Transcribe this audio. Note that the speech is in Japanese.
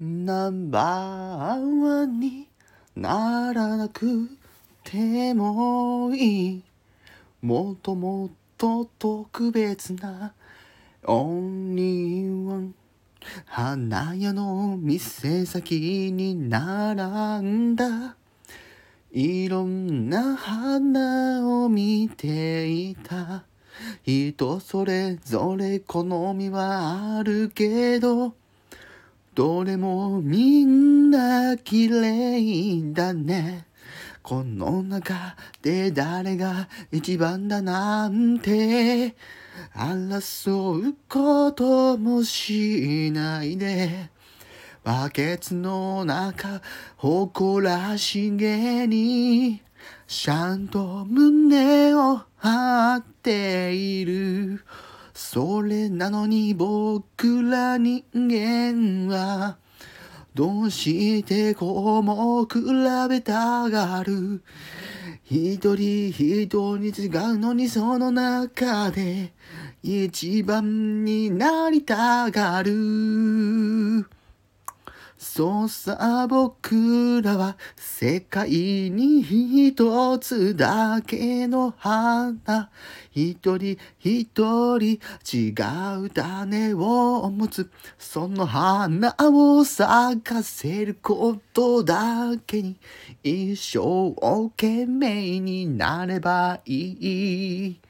ナンバーワンにならなくてもいい。もっともっと特別なオンリーワン花屋の店先に並んだ。いろんな花を見ていた。人それぞれ好みはあるけど。どれもみんな綺麗だね。この中で誰が一番だなんて。争うこともしないで。バケツの中誇らしげにちゃんと胸を張っている。それなのに僕ら人間はどうしてこうも比べたがる。一人一人違うのにその中で一番になりたがる。そうさ僕らは世界に一つだけの花一人一人違う種を持つその花を咲かせることだけに一生懸命になればいい